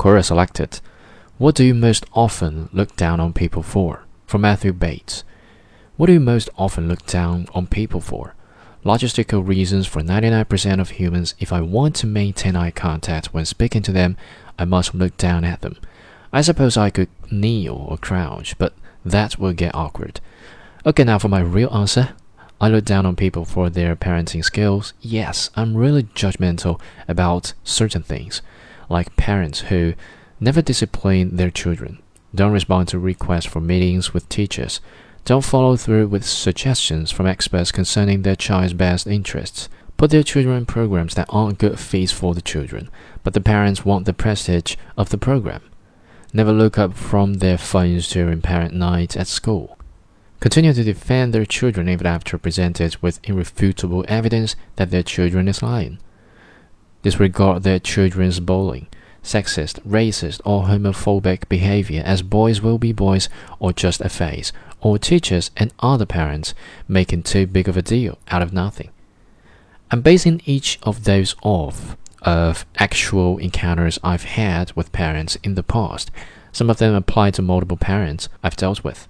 Quora selected. What do you most often look down on people for? From Matthew Bates. What do you most often look down on people for? Logistical reasons for 99% of humans. If I want to maintain eye contact when speaking to them, I must look down at them. I suppose I could kneel or crouch, but that will get awkward. Okay, now for my real answer. I look down on people for their parenting skills. Yes, I'm really judgmental about certain things, like parents who never discipline their children, don't respond to requests for meetings with teachers, don't follow through with suggestions from experts concerning their child's best interests, put their children in programs that aren't good fits for the children, but the parents want the prestige of the program. Never look up from their phones during parent night at school continue to defend their children even after presented with irrefutable evidence that their children is lying. Disregard their children's bullying, sexist, racist, or homophobic behavior as boys will be boys or just a phase, or teachers and other parents making too big of a deal out of nothing. I'm basing each of those off of actual encounters I've had with parents in the past. Some of them apply to multiple parents I've dealt with.